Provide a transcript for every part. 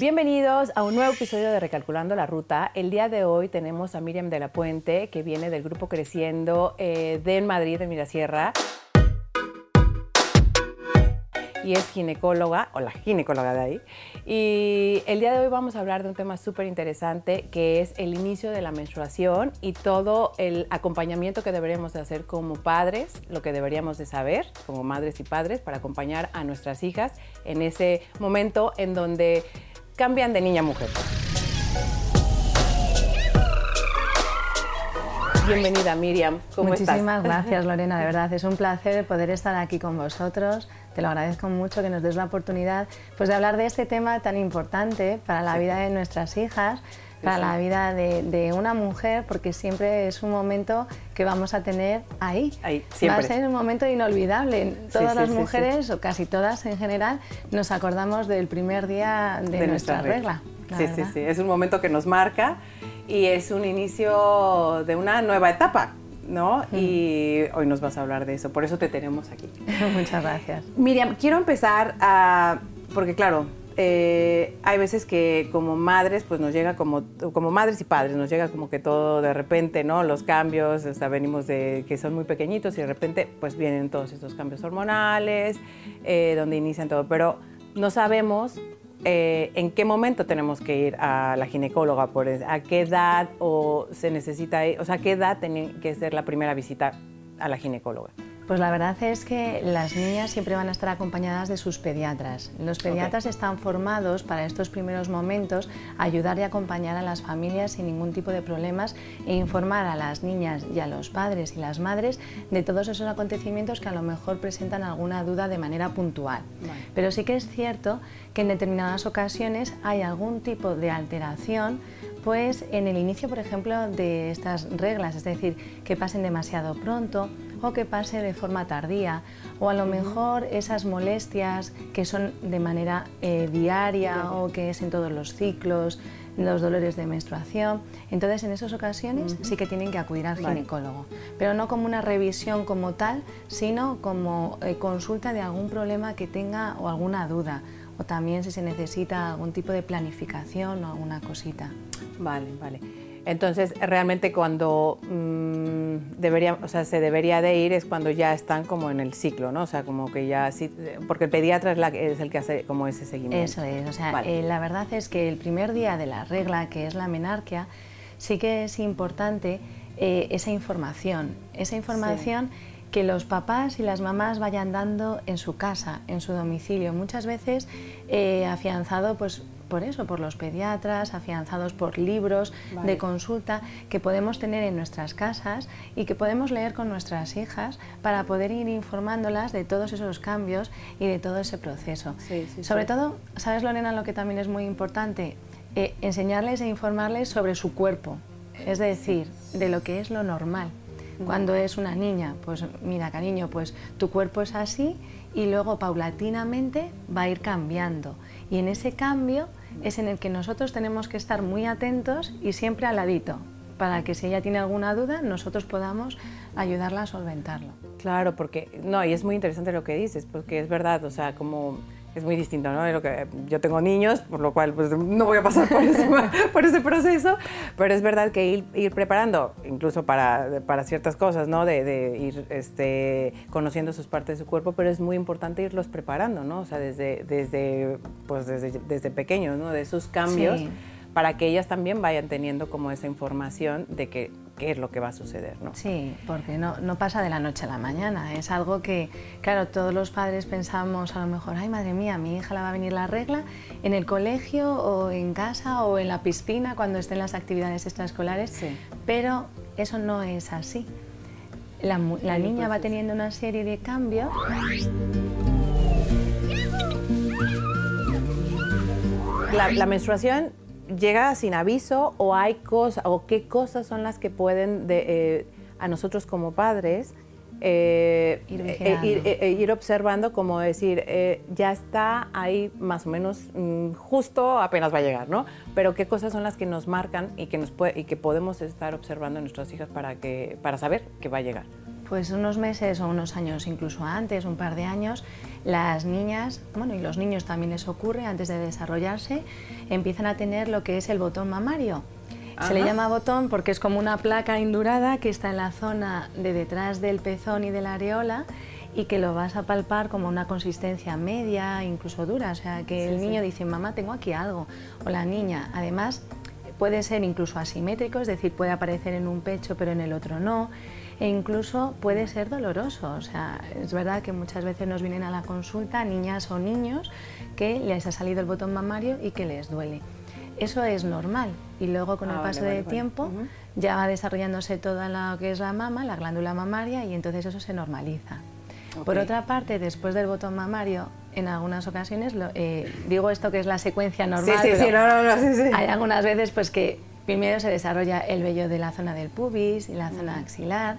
Bienvenidos a un nuevo episodio de Recalculando la Ruta. El día de hoy tenemos a Miriam de la Puente, que viene del grupo Creciendo eh, de Madrid, de Mirasierra. Y es ginecóloga, o la ginecóloga de ahí. Y el día de hoy vamos a hablar de un tema súper interesante, que es el inicio de la menstruación y todo el acompañamiento que deberíamos de hacer como padres, lo que deberíamos de saber como madres y padres para acompañar a nuestras hijas en ese momento en donde cambian de niña a mujer. Bienvenida Miriam, ¿cómo estás? Muchísimas gracias Lorena, de verdad es un placer poder estar aquí con vosotros. Te lo agradezco mucho que nos des la oportunidad pues, de hablar de este tema tan importante para la vida de nuestras hijas, para la vida de, una mujer, porque siempre es un momento que vamos a tener ahí. ahí siempre. Va a ser un momento inolvidable. Todas las mujeres, o casi todas en general, nos acordamos del primer día de, nuestra, regla. sí, sí, sí. Es un momento que nos marca y es un inicio de una nueva etapa. ¿no? Y hoy nos vas a hablar de eso, por eso te tenemos aquí. Muchas gracias. Miriam, quiero empezar a, porque claro, eh, hay veces que como madres, pues nos llega como, como madres y padres, nos llega como que todo de repente, ¿no? Los cambios, sea, venimos de que son muy pequeñitos y de repente pues vienen todos estos cambios hormonales, eh, donde inician todo, pero no sabemos eh, en qué momento tenemos que ir a la ginecóloga, por, a qué edad o se necesita, o sea, a qué edad tiene que ser la primera visita a la ginecóloga. Pues la verdad es que las niñas siempre van a estar acompañadas de sus pediatras. Los pediatras están formados para estos primeros momentos a ayudar y acompañar a las familias sin ningún tipo de problemas e informar a las niñas y a los padres y las madres de todos esos acontecimientos que a lo mejor presentan alguna duda de manera puntual. Pero sí que es cierto que en determinadas ocasiones hay algún tipo de alteración pues en el inicio, por ejemplo, de estas reglas, es decir, que pasen demasiado pronto o que pase de forma tardía, o a lo mejor esas molestias que son de manera eh, diaria o que es en todos los ciclos, los dolores de menstruación. Entonces, en esas ocasiones sí que tienen que acudir al ginecólogo, pero no como una revisión como tal, sino como eh, consulta de algún problema que tenga o alguna duda, o también si se necesita algún tipo de planificación o alguna cosita. Vale, vale. Entonces, realmente cuando mm, debería, o sea, se debería de ir es cuando ya están como en el ciclo, ¿no? O sea, como que ya sí, porque el pediatra es, la, es el que hace como ese seguimiento. Eso es, o sea, eh, la verdad es que el primer día de la regla, que es la menarquia, sí que es importante eh, esa información, esa información que los papás y las mamás vayan dando en su casa, en su domicilio, muchas veces eh, afianzado pues por eso, por los pediatras, afianzados por libros de consulta que podemos tener en nuestras casas y que podemos leer con nuestras hijas para poder ir informándolas de todos esos cambios y de todo ese proceso. Sobre todo, ¿sabes Lorena lo que también es muy importante? Eh, enseñarles e informarles sobre su cuerpo, es decir, de lo que es lo normal. Cuando es una niña, pues mira cariño, pues tu cuerpo es así y luego paulatinamente va a ir cambiando. Y en ese cambio es en el que nosotros tenemos que estar muy atentos y siempre al ladito, para que si ella tiene alguna duda, nosotros podamos ayudarla a solventarlo. Claro, porque, no, y es muy interesante lo que dices, porque es verdad, o sea, como es muy distinto, ¿no? lo que, yo tengo niños, por lo cual pues, no voy a pasar por ese, por ese proceso, pero es verdad que ir, ir preparando, incluso para, para, ciertas cosas, ¿no? De, de, ir este, conociendo sus partes de su cuerpo, pero es muy importante irlos preparando, ¿no? O sea, desde, desde, pues, desde, desde pequeños, ¿no? De esos cambios. para que ellas también vayan teniendo como esa información de que qué es lo que va a suceder. ¿no? Sí, porque no, no pasa de la noche a la mañana, es algo que, claro, todos los padres pensamos a lo mejor, ay madre mía, mi hija la va a venir la regla en el colegio o en casa o en la piscina cuando estén las actividades extraescolares, sí. pero eso no es así. La, la niña va teniendo una serie de cambios. La, la menstruación llega sin aviso o hay cosas o qué cosas son las que pueden eh, a nosotros como padres eh, eh, ir, observando como decir ya está ahí más o menos mm, justo apenas va a llegar no pero qué cosas son las que nos marcan y que nos puede, y que podemos estar observando a nuestras hijas para que para saber que va a llegar pues unos meses o unos años incluso antes, un par de años, las niñas, bueno, y los niños también les ocurre, antes de desarrollarse, empiezan a tener lo que es el botón mamario. Se le llama botón porque es como una placa indurada que está en la zona de detrás del pezón y de la areola y que lo vas a palpar como una consistencia media, incluso dura. O sea, que el niño dice, mamá, tengo aquí algo. O la niña, además, puede ser incluso asimétrico, es decir, puede aparecer en un pecho pero en el otro no. E incluso puede ser doloroso. O sea, es verdad que muchas veces nos vienen a la consulta niñas o niños que les ha salido el botón mamario y que les duele. Eso es normal y luego con el ah, paso del tiempo ya va desarrollándose toda lo que es la mama, la glándula mamaria y entonces eso se normaliza. Por otra parte, después del botón mamario, en algunas ocasiones, eh, digo esto que es la secuencia normal, sí, sí, sí, no, no, hay algunas veces pues que primero se desarrolla el vello de la zona del pubis y la zona axilar,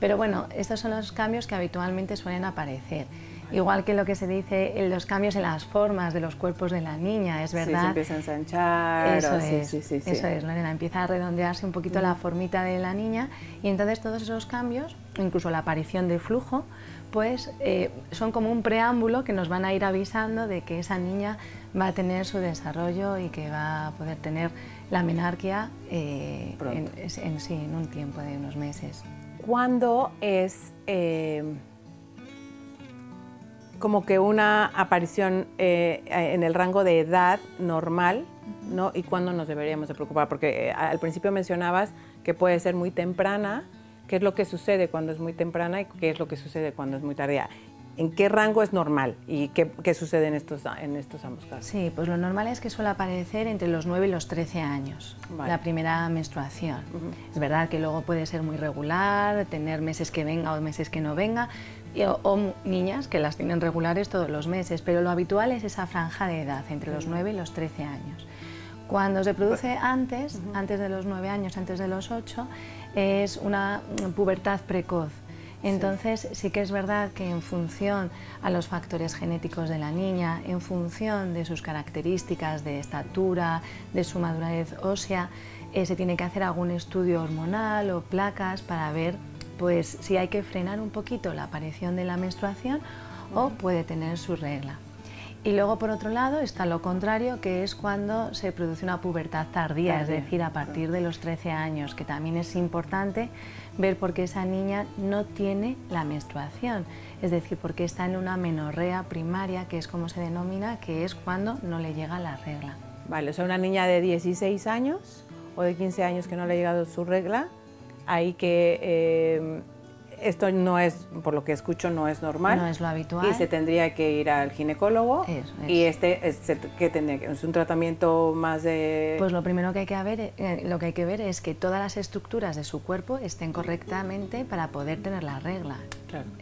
pero bueno, estos son los cambios que habitualmente suelen aparecer. Igual que lo que se dice, los cambios en las formas de los cuerpos de la niña, es verdad. Sí, se empieza a ensanchar. Eso es, sí, sí, eso es, Lorena. Empieza a redondearse un poquito la formita de la niña y entonces todos esos cambios, incluso la aparición de flujo, pues eh, son como un preámbulo que nos van a ir avisando de que esa niña va a tener su desarrollo y que va a poder tener la menarquia eh, en, sí, en un tiempo de unos meses. ¿Cuándo es eh, como que una aparición en el rango de edad normal ¿no? y cuándo nos deberíamos de preocupar? Porque al principio mencionabas que puede ser muy temprana qué es lo que sucede cuando es muy temprana y qué es lo que sucede cuando es muy tardía. ¿En qué rango es normal y qué, sucede en estos, en estos ambos casos? Sí, pues lo normal es que suele aparecer entre los 9 y los 13 años, la primera menstruación. Es verdad que luego puede ser muy regular, tener meses que venga o meses que no venga, o, niñas que las tienen regulares todos los meses, pero lo habitual es esa franja de edad, entre los 9 y los 13 años. Cuando se produce antes, antes de los 9 años, antes de los 8, es una pubertad precoz. Entonces sí. que es verdad que en función a los factores genéticos de la niña, en función de sus características de estatura, de su madurez ósea, eh, se tiene que hacer algún estudio hormonal o placas para ver pues, si hay que frenar un poquito la aparición de la menstruación o puede tener su regla. Y luego, por otro lado, está lo contrario, que es cuando se produce una pubertad tardía, es decir, a partir de los 13 años, que también es importante ver por qué esa niña no tiene la menstruación, es decir, porque está en una menorrea primaria, que es como se denomina, que es cuando no le llega la regla. Vale, o sea, una niña de 16 años o de 15 años que no le ha llegado su regla, hay que... Eh, esto no es, por lo que escucho, no es normal. No es lo habitual. Y se tendría que ir al ginecólogo. Y este, es, que tendría es un tratamiento más de... Pues lo primero que hay que ver, eh, lo que hay que ver es que todas las estructuras de su cuerpo estén correctamente para poder tener la regla.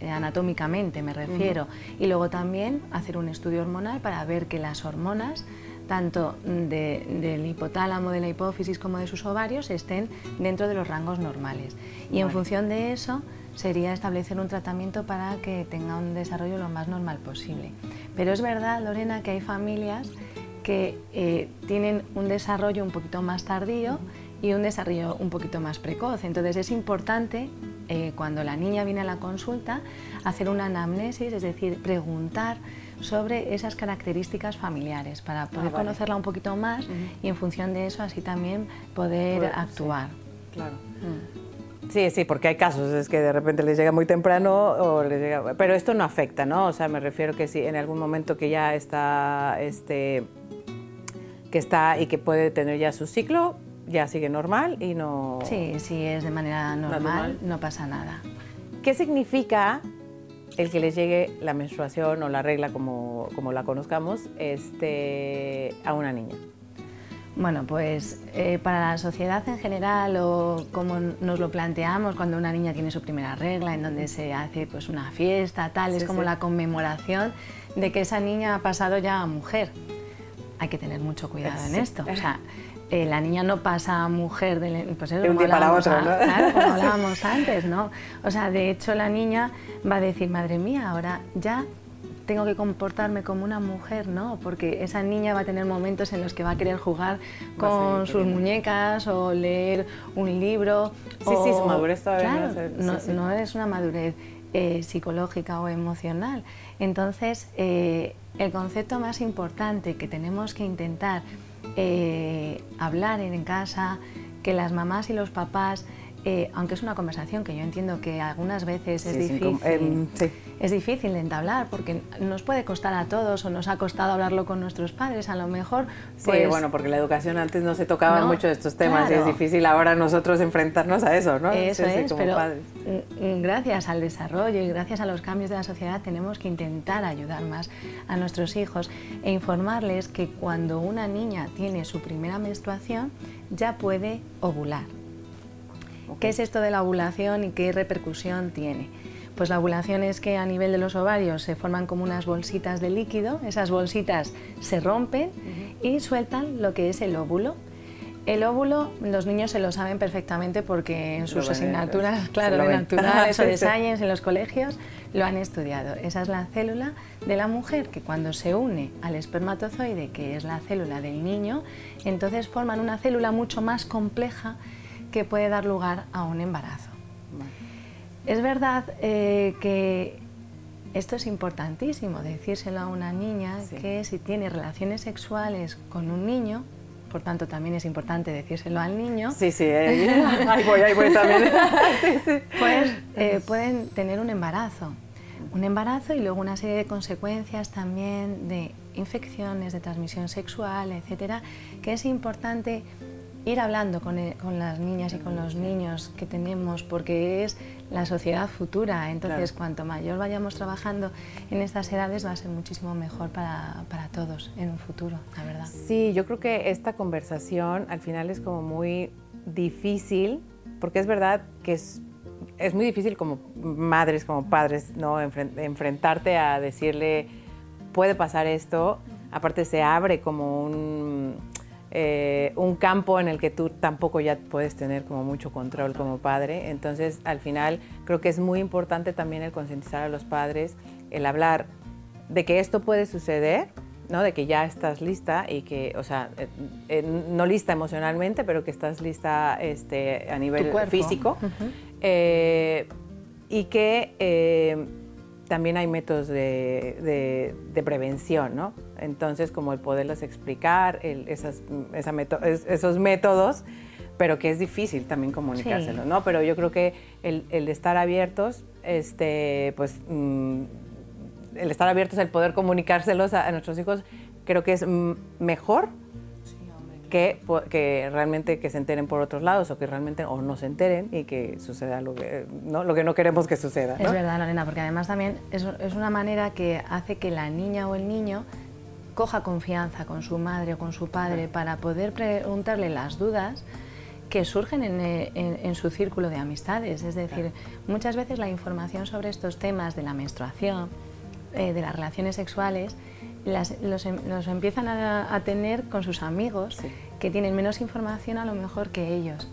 Eh, anatómicamente me refiero. Y luego también hacer un estudio hormonal para ver que las hormonas tanto del hipotálamo, de la hipófisis como de sus ovarios estén dentro de los rangos normales. Y en función de eso sería establecer un tratamiento para que tenga un desarrollo lo más normal posible. Pero es verdad, Lorena, que hay familias que eh, tienen un desarrollo un poquito más tardío y un desarrollo un poquito más precoz. Entonces es importante, eh, cuando la niña viene a la consulta, hacer una anamnesis, es decir, preguntar sobre esas características familiares para poder ah, conocerla un poquito más y en función de eso así también poder actuar. claro. Mm. Sí, sí, porque hay casos, es que de repente les llega muy temprano o les llega... Pero esto no afecta, ¿no? O sea, me refiero que si en algún momento que ya está, este, que está y que puede tener ya su ciclo, ya sigue normal y no... Sí, sí, es de manera normal, no pasa nada. ¿Qué significa el que les llegue la menstruación o la regla, como, como la conozcamos, este, a una niña? Bueno, pues eh, para la sociedad en general o como nos lo planteamos cuando una niña tiene su primera regla, en donde se hace pues una fiesta, tal, es como la conmemoración de que esa niña ha pasado ya a mujer. Hay que tener mucho cuidado en esto. O sea, eh, la niña no pasa a mujer de, pues un día para otro, ¿no? Claro, como hablábamos antes, ¿no? O sea, de hecho la niña va a decir, madre mía, ahora ya tengo que comportarme como una mujer, ¿no? Porque esa niña va a tener momentos en los que va a querer jugar con sus muñecas o leer un libro. Sí, sí, su madurez todavía no, no, es una madurez eh, psicológica o emocional. Entonces, eh, el concepto más importante que tenemos que intentar eh, hablar en casa, que las mamás y los papás eh, aunque es una conversación que yo entiendo que algunas veces es, difícil, em, es difícil de entablar porque nos puede costar a todos o nos ha costado hablarlo con nuestros padres, a lo mejor. Pues, sí, bueno, porque la educación antes no se tocaban mucho estos temas y es difícil ahora nosotros enfrentarnos a eso, ¿no? Eso es, pero gracias al desarrollo y gracias a los cambios de la sociedad tenemos que intentar ayudar más a nuestros hijos e informarles que cuando una niña tiene su primera menstruación ya puede ovular. ¿Qué es esto de la ovulación y qué repercusión tiene? Pues la ovulación es que a nivel de los ovarios se forman como unas bolsitas de líquido, esas bolsitas se rompen y sueltan lo que es el óvulo. El óvulo, los niños se lo saben perfectamente porque en sus asignaturas, claro, de naturales o de science en los colegios, lo han estudiado. Esa es la célula de la mujer que cuando se une al espermatozoide, que es la célula del niño, entonces forman una célula mucho más compleja que puede dar lugar a un embarazo. Es verdad eh, que esto es importantísimo, decírselo a una niña que si tiene relaciones sexuales con un niño, por tanto también es importante decírselo al niño. Sí, sí, eh, ahí voy, ahí voy también. Pues eh, pueden tener un embarazo. Un embarazo y luego una serie de consecuencias también de infecciones de transmisión sexual, etcétera, que es importante ir hablando con, e, con, las niñas y con los niños que tenemos, porque es la sociedad futura. Entonces, cuanto mayor vayamos trabajando en estas edades, va a ser muchísimo mejor para, para, todos en un futuro, la verdad. Sí, yo creo que esta conversación al final es como muy difícil, porque es verdad que es, es muy difícil como madres, como padres, ¿no? enfrentarte a decirle, puede pasar esto. Aparte se abre como un eh, un campo en el que tú tampoco ya puedes tener como mucho control como padre. Entonces, al final, creo que es muy importante también el concientizar a los padres, el hablar de que esto puede suceder, ¿no? De que ya estás lista y que, o sea, eh, eh, no lista emocionalmente, pero que estás lista este, a nivel físico. y que también hay métodos de, prevención, ¿no? Entonces, como el poderles explicar esas, esos métodos, pero que es difícil también comunicárselo, ¿no? Pero yo creo que el, estar abiertos, este, pues, mm, el estar abiertos, el poder comunicárselos a nuestros hijos, creo que es mejor que, que, realmente que se enteren por otros lados o que realmente o no se enteren y que suceda lo que no, lo que no queremos que suceda. Es verdad, Lorena, porque además también es, es, una manera que hace que la niña o el niño coja confianza con su madre o con su padre para poder preguntarle las dudas que surgen en, en, su círculo de amistades. Es decir, muchas veces la información sobre estos temas de la menstruación, eh, de las relaciones sexuales, Em, los, empiezan a, tener con sus amigos que tienen menos información a lo mejor que ellos.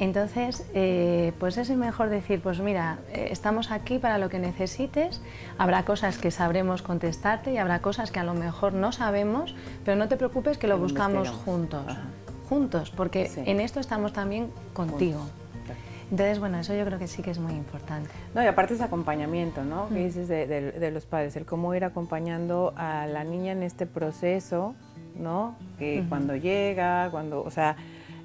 Entonces, eh, pues es mejor decir, pues mira, eh, estamos aquí para lo que necesites, habrá cosas que sabremos contestarte y habrá cosas que a lo mejor no sabemos, pero no te preocupes que lo buscamos juntos, juntos, porque en esto estamos también contigo. Entonces, bueno, eso yo creo que sí que es muy importante. No, y aparte ese acompañamiento, ¿no? Que mm. dices de, los padres, el cómo ir acompañando a la niña en este proceso, ¿no? Que cuando llega, cuando, o sea,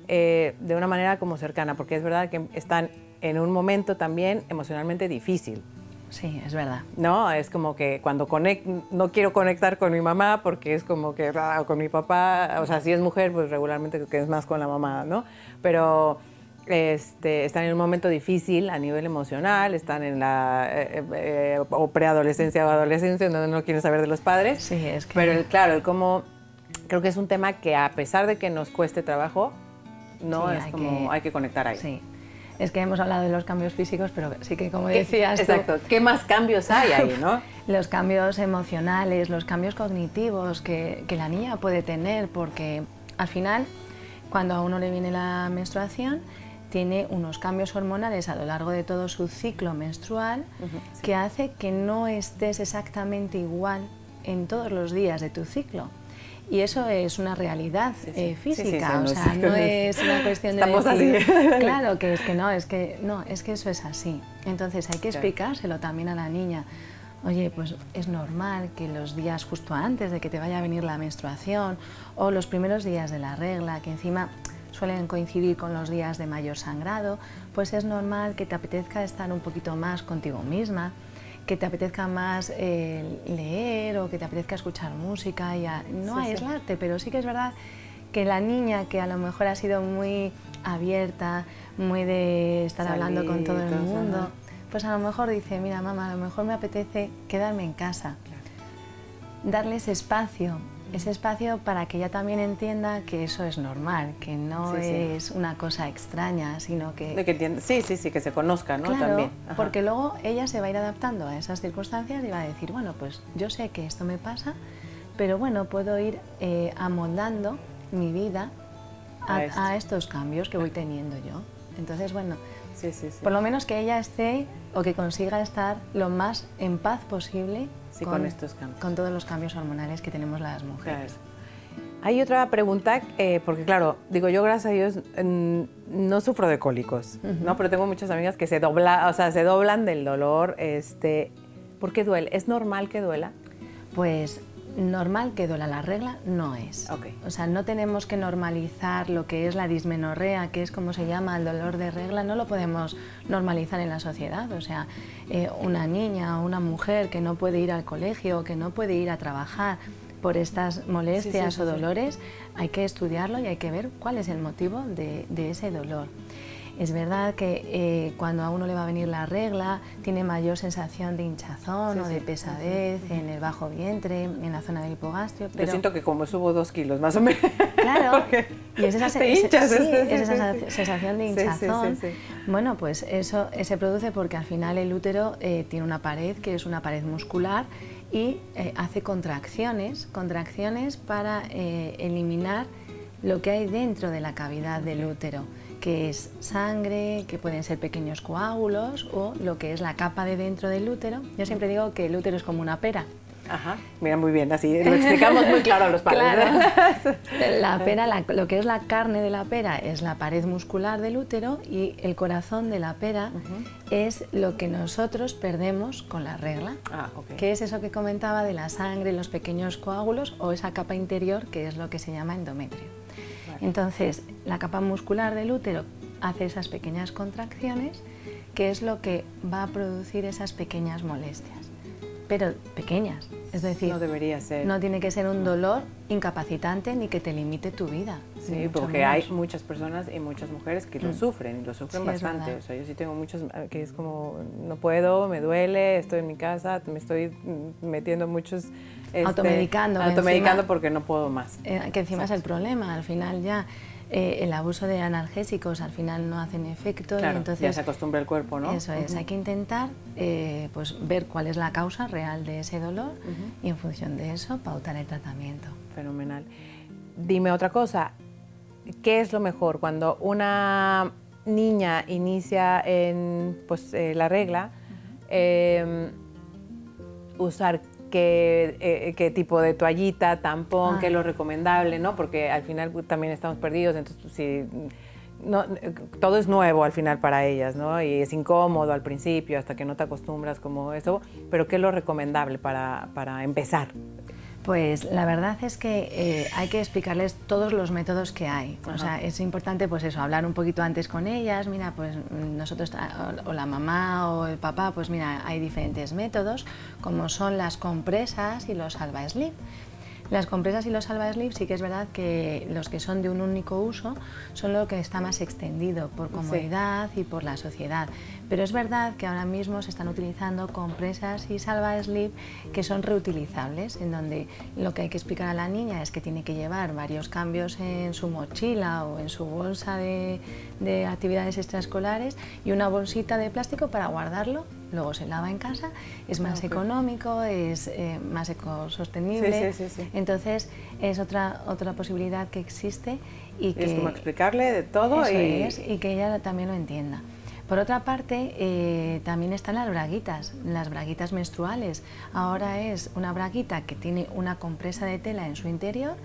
eh, de una manera como cercana, porque es verdad que están en un momento también emocionalmente difícil. Sí, es verdad. No, es como que cuando conect, no quiero conectar con mi mamá porque es como que, ah, con mi papá, o sea, si es mujer, pues regularmente que es más con la mamá, ¿no? Pero este, están en un momento difícil a nivel emocional, están en la eh, eh, o preadolescencia o adolescencia, donde no quieren saber de los padres. Sí, es que... Pero claro, el cómo, creo que es un tema que a pesar de que nos cueste trabajo, no es como hay que conectar ahí. Sí. Es que hemos hablado de los cambios físicos, pero sí que como decías Exacto. ¿Qué más cambios hay ahí, no? los cambios emocionales, los cambios cognitivos que, que la niña puede tener, porque al final, cuando a uno le viene la menstruación, tiene unos cambios hormonales a lo largo de todo su ciclo menstrual que hace que no estés exactamente igual en todos los días de tu ciclo. Y eso es una realidad eh, física, o sea, no es una cuestión de Estamos así. claro, que es que no, es que no, es que eso es así. Entonces hay que explicárselo también a la niña. Oye, pues es normal que los días justo antes de que te vaya a venir la menstruación o los primeros días de la regla, que encima suelen coincidir con los días de mayor sangrado, pues es normal que te apetezca estar un poquito más contigo misma, que te apetezca más eh, leer o que te apetezca escuchar música y no aislarte, pero sí que es verdad que la niña que a lo mejor ha sido muy abierta, muy de estar hablando con todo el mundo, pues a lo mejor dice, mira mamá, a lo mejor me apetece quedarme en casa, darles espacio, ese espacio para que ella también entienda que eso es normal, que no es una cosa extraña, sino que... De que sí, sí, sí, que se conozca, ¿no? también. porque luego ella se va a ir adaptando a esas circunstancias y va a decir, bueno, pues yo sé que esto me pasa, pero bueno, puedo ir eh, amoldando mi vida a, estos cambios que voy teniendo yo. Entonces, bueno, por lo menos que ella esté o que consiga estar lo más en paz posible con, estos cambios. Con todos los cambios hormonales que tenemos las mujeres. Hay otra pregunta, eh, porque claro, digo yo gracias a Dios no sufro de cólicos, ¿no? Pero tengo muchas amigas que se dobla, o sea, se doblan del dolor, este, ¿por qué duele? ¿Es normal que duela? Pues normal que duela la regla no es. O sea, no tenemos que normalizar lo que es la dismenorrea, que es como se llama el dolor de regla, no lo podemos normalizar en la sociedad. O sea, eh, una niña o una mujer que no puede ir al colegio, que no puede ir a trabajar por estas molestias o dolores, hay que estudiarlo y hay que ver cuál es el motivo de ese dolor. Es verdad que eh, cuando a uno le va a venir la regla, tiene mayor sensación de hinchazón o de pesadez en el bajo vientre, en la zona del hipogastrio. Pero... Yo siento que como subo dos kilos más o menos. Claro, y es esa, sensación de hinchazón. Bueno, pues eso se produce porque al final el útero eh, tiene una pared que es una pared muscular y eh, hace contracciones, contracciones para eliminar lo que hay dentro de la cavidad del útero que es sangre, que pueden ser pequeños coágulos o lo que es la capa de dentro del útero. Yo siempre digo que el útero es como una pera. Ajá, mira muy bien, así lo explicamos muy claro a los padres. Claro. La pera, lo que es la carne de la pera es la pared muscular del útero y el corazón de la pera es lo que nosotros perdemos con la regla, ah, que es eso que comentaba de la sangre, los pequeños coágulos o esa capa interior que es lo que se llama endometrio. Entonces, la capa muscular del útero hace esas pequeñas contracciones, que es lo que va a producir esas pequeñas molestias, pero pequeñas. Es decir, no debería ser. No tiene que ser un dolor incapacitante ni que te limite tu vida. Sí, porque hay muchas personas y muchas mujeres que lo mm. sufren, y lo sufren bastante. O sea, yo sí tengo muchos que es como, no puedo, me duele, estoy en mi casa, me estoy metiendo muchos este, automedicando. Automedicando porque no puedo más. Eh, que encima es el problema, al final ya eh, el abuso de analgésicos al final no hacen efecto. Claro, y entonces, ya se acostumbra el cuerpo, ¿no? Eso es, hay que intentar eh, pues, ver cuál es la causa real de ese dolor y en función de eso pautar el tratamiento. Fenomenal. Dime otra cosa, ¿qué es lo mejor cuando una niña inicia en pues, la regla? Em, usar eh, qué, tipo de toallita, tampón, qué es lo recomendable, ¿no? Porque al final también estamos perdidos, entonces si no, todo es nuevo al final para ellas, ¿no? Y es incómodo al principio hasta que no te acostumbras como eso, pero ¿qué es lo recomendable para, para empezar? Pues la verdad es que eh, hay que explicarles todos los métodos que hay. O sea, es importante pues eso, hablar un poquito antes con ellas, mira, pues nosotros, o, la mamá o el papá, pues mira, hay diferentes métodos, como son las compresas y los salva sleep. Las compresas y los salva slip sí que es verdad que los que son de un único uso son lo que está más extendido por comodidad y por la sociedad. Pero es verdad que ahora mismo se están utilizando compresas y salva slip que son reutilizables, en donde lo que hay que explicar a la niña es que tiene que llevar varios cambios en su mochila o en su bolsa de, de actividades extraescolares y una bolsita de plástico para guardarlo. Luego se lava en casa, es más económico, es eh, más ecosostenible. Sí, sí, sí, Entonces es otra, otra posibilidad que existe y que... Es como explicarle de todo y... y que ella también lo entienda. Por otra parte, eh, también están las braguitas, las braguitas menstruales. Ahora es una braguita que tiene una compresa de tela en su interior.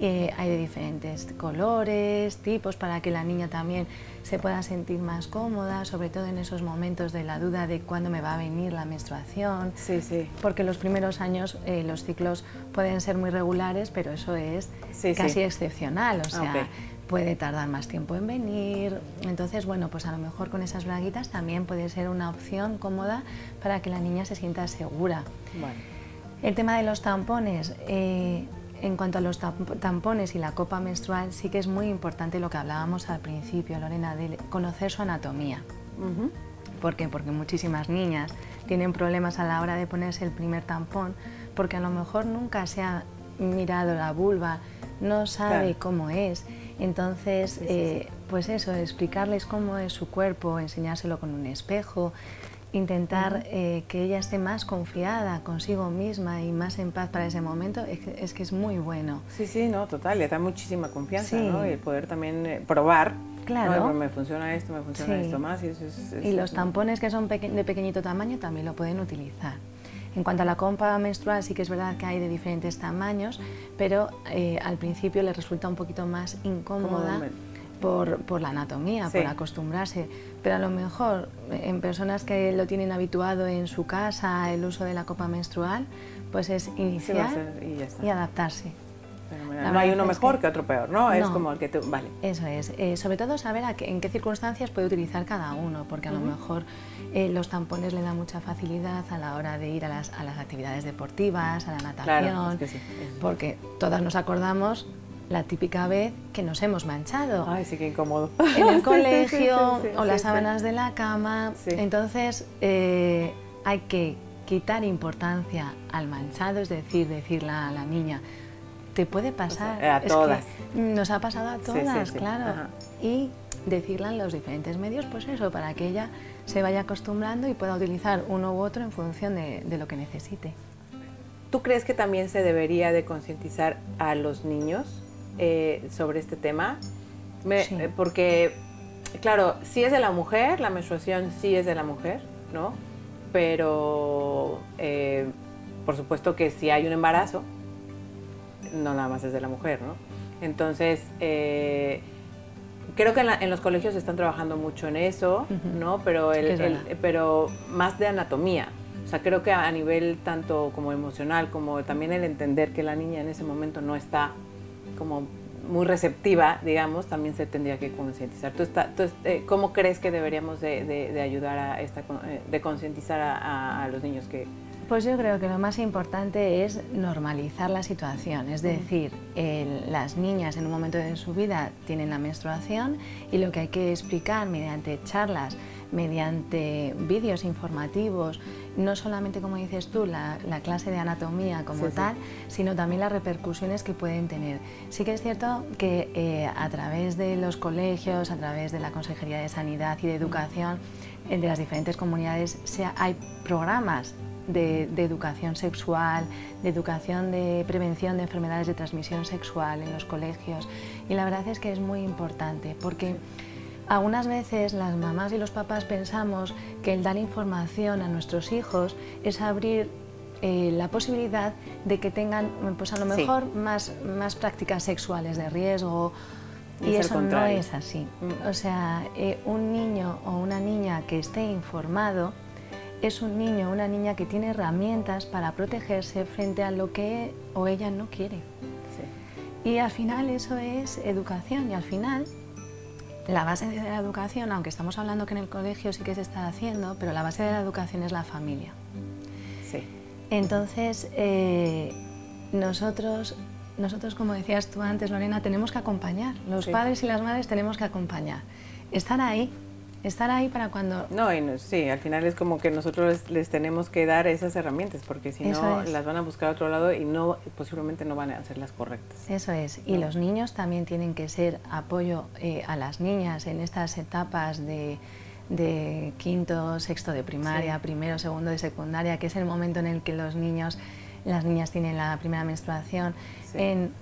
Eh, hay de diferentes colores, tipos, para que la niña también se pueda sentir más cómoda, sobre todo en esos momentos de la duda de cuándo me va a venir la menstruación. Sí, sí. Porque los primeros años eh, los ciclos pueden ser muy regulares, pero eso es casi excepcional. O sea, puede tardar más tiempo en venir. Entonces, bueno, pues a lo mejor con esas braguitas también puede ser una opción cómoda para que la niña se sienta segura. El tema de los tampones, eh, en cuanto a los tampones y la copa menstrual, sí que es muy importante lo que hablábamos al principio, Lorena, de conocer su anatomía. ¿Por qué? Porque muchísimas niñas tienen problemas a la hora de ponerse el primer tampón, porque a lo mejor nunca se ha mirado la vulva, no sabe cómo es entonces, eh, pues eso, explicarles cómo es su cuerpo, enseñárselo con un espejo, intentar eh, que ella esté más confiada consigo misma y más en paz para ese momento, es que es, muy bueno. Sí, sí, no, total, le da muchísima confianza, ¿no? Y el poder también eh, probar. Claro. Me funciona esto, me funciona esto más. Y, y los tampones que son de pequeñito tamaño también lo pueden utilizar. En cuanto a la compa menstrual, sí que es verdad que hay de diferentes tamaños, pero eh, al principio le resulta un poquito más incómoda por, la anatomía, por acostumbrarse. Pero a lo mejor en personas que lo tienen habituado en su casa, el uso de la copa menstrual, pues es iniciar y adaptarse. No hay uno mejor que otro peor, ¿no? Es como el que te... Vale. Eso es. Eh, sobre todo saber en qué circunstancias puede utilizar cada uno, porque a lo mejor eh, los tampones le dan mucha facilidad a la hora de ir a las, a las actividades deportivas, a la natación, porque todas nos acordamos la típica vez que nos hemos manchado. Ay, sí, qué incómodo. En el colegio o las sábanas de la cama. Entonces, eh, hay que quitar importancia al manchado, es decir, decirle a la niña, te puede pasar. a todas. nos ha pasado a todas, claro. Y decirle en los diferentes medios, pues eso, para que ella se vaya acostumbrando y pueda utilizar uno u otro en función de, lo que necesite. ¿Tú crees que también se debería de concientizar a los niños eh, sobre este tema? Eh, porque, claro, sí es de la mujer, la menstruación sí es de la mujer, ¿no? Pero, eh, por supuesto que si hay un embarazo, no nada más es de la mujer, ¿no? Entonces, eh, creo que en, los colegios están trabajando mucho en eso, ¿no? Pero, el, pero más de anatomía. O sea, creo que a nivel tanto como emocional, como también el entender que la niña en ese momento no está como muy receptiva, digamos, también se tendría que concientizar. ¿Tú, eh, ¿Cómo crees que deberíamos de, ayudar a esta, eh, de concientizar a, los niños que, pues yo creo que lo más importante es normalizar la situación, es decir, las niñas en un momento de su vida tienen la menstruación y lo que hay que explicar mediante charlas, mediante vídeos informativos, no solamente como dices tú, la, clase de anatomía como tal, sino también las repercusiones que pueden tener. Sí que es cierto que eh, a través de los colegios, a través de la Consejería de Sanidad y de Educación, de las diferentes comunidades, hay programas de, educación sexual, de educación de prevención de enfermedades de transmisión sexual en los colegios. Y la verdad es que es muy importante porque algunas veces las mamás y los papás pensamos que el dar información a nuestros hijos es abrir eh, la posibilidad de que tengan, pues a lo mejor, más, más prácticas sexuales de riesgo. Y, eso no es así. Mm. O sea, eh, un niño o una niña que esté informado es un niño o una niña que tiene herramientas para protegerse frente a lo que o ella no quiere. Y al final eso es educación y al final la base de la educación, aunque estamos hablando que en el colegio sí que se está haciendo, pero la base de la educación es la familia. Sí. Entonces, eh, nosotros, nosotros, como decías tú antes, Lorena, tenemos que acompañar. Los padres y las madres tenemos que acompañar. Estar ahí, estar ahí para cuando... No, y sí, al final es como que nosotros les, tenemos que dar esas herramientas, porque si no las van a buscar a otro lado y no posiblemente no van a hacer las correctas. Eso es, y los niños también tienen que ser apoyo eh, a las niñas en estas etapas de, de quinto, sexto de primaria, primero, segundo de secundaria, que es el momento en el que los niños, las niñas tienen la primera menstruación, en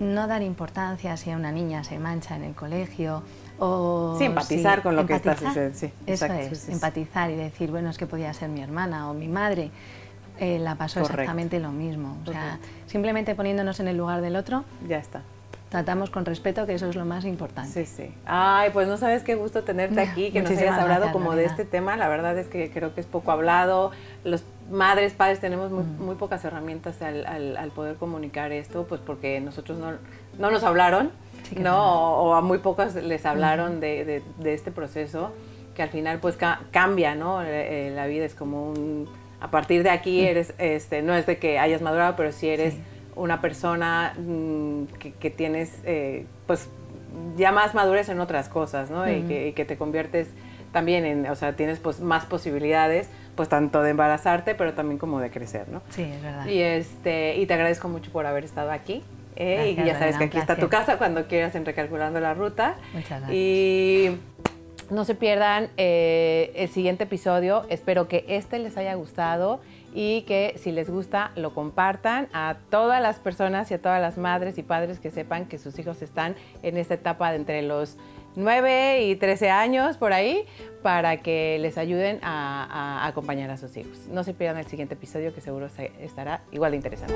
no dar importancia si a una niña se mancha en el colegio o... Sí, empatizar con lo que está sucediendo. Sí, Eso es, empatizar y decir, bueno, es que podía ser mi hermana o mi madre. Eh, la pasó exactamente lo mismo. O sea, simplemente poniéndonos en el lugar del otro. Ya está. Tratamos con respeto, que eso es lo más importante. Sí, sí. Ay, pues no sabes qué gusto tenerte aquí, que nos hayas hablado como de este tema. La verdad es que creo que es poco hablado. Los madres, padres tenemos muy, mm. muy pocas herramientas al, al, poder comunicar esto, pues porque nosotros no, no nos hablaron ¿no? O, a muy pocos les hablaron de, de, este proceso que al final pues cambia, ¿no? Eh, eh, la vida es como un... A partir de aquí eres, este, no es de que hayas madurado, pero si eres una persona mm, que, tienes eh, pues ya más madurez en otras cosas, ¿no? y, que, y, que, te conviertes también en, o sea, tienes pues más posibilidades, pues tanto de embarazarte, pero también como de crecer, ¿no? Sí, es verdad. Y, este, y te agradezco mucho por haber estado aquí. Eh, y ya sabes que aquí está tu casa cuando quieras en Recalculando la Ruta. Muchas gracias. Y no se pierdan eh, el siguiente episodio. Espero que este les haya gustado y que si les gusta lo compartan a todas las personas y a todas las madres y padres que sepan que sus hijos están en esta etapa de entre los 9 y 13 años por ahí para que les ayuden a, a acompañar a sus hijos. No se pierdan el siguiente episodio que seguro estará igual de interesante.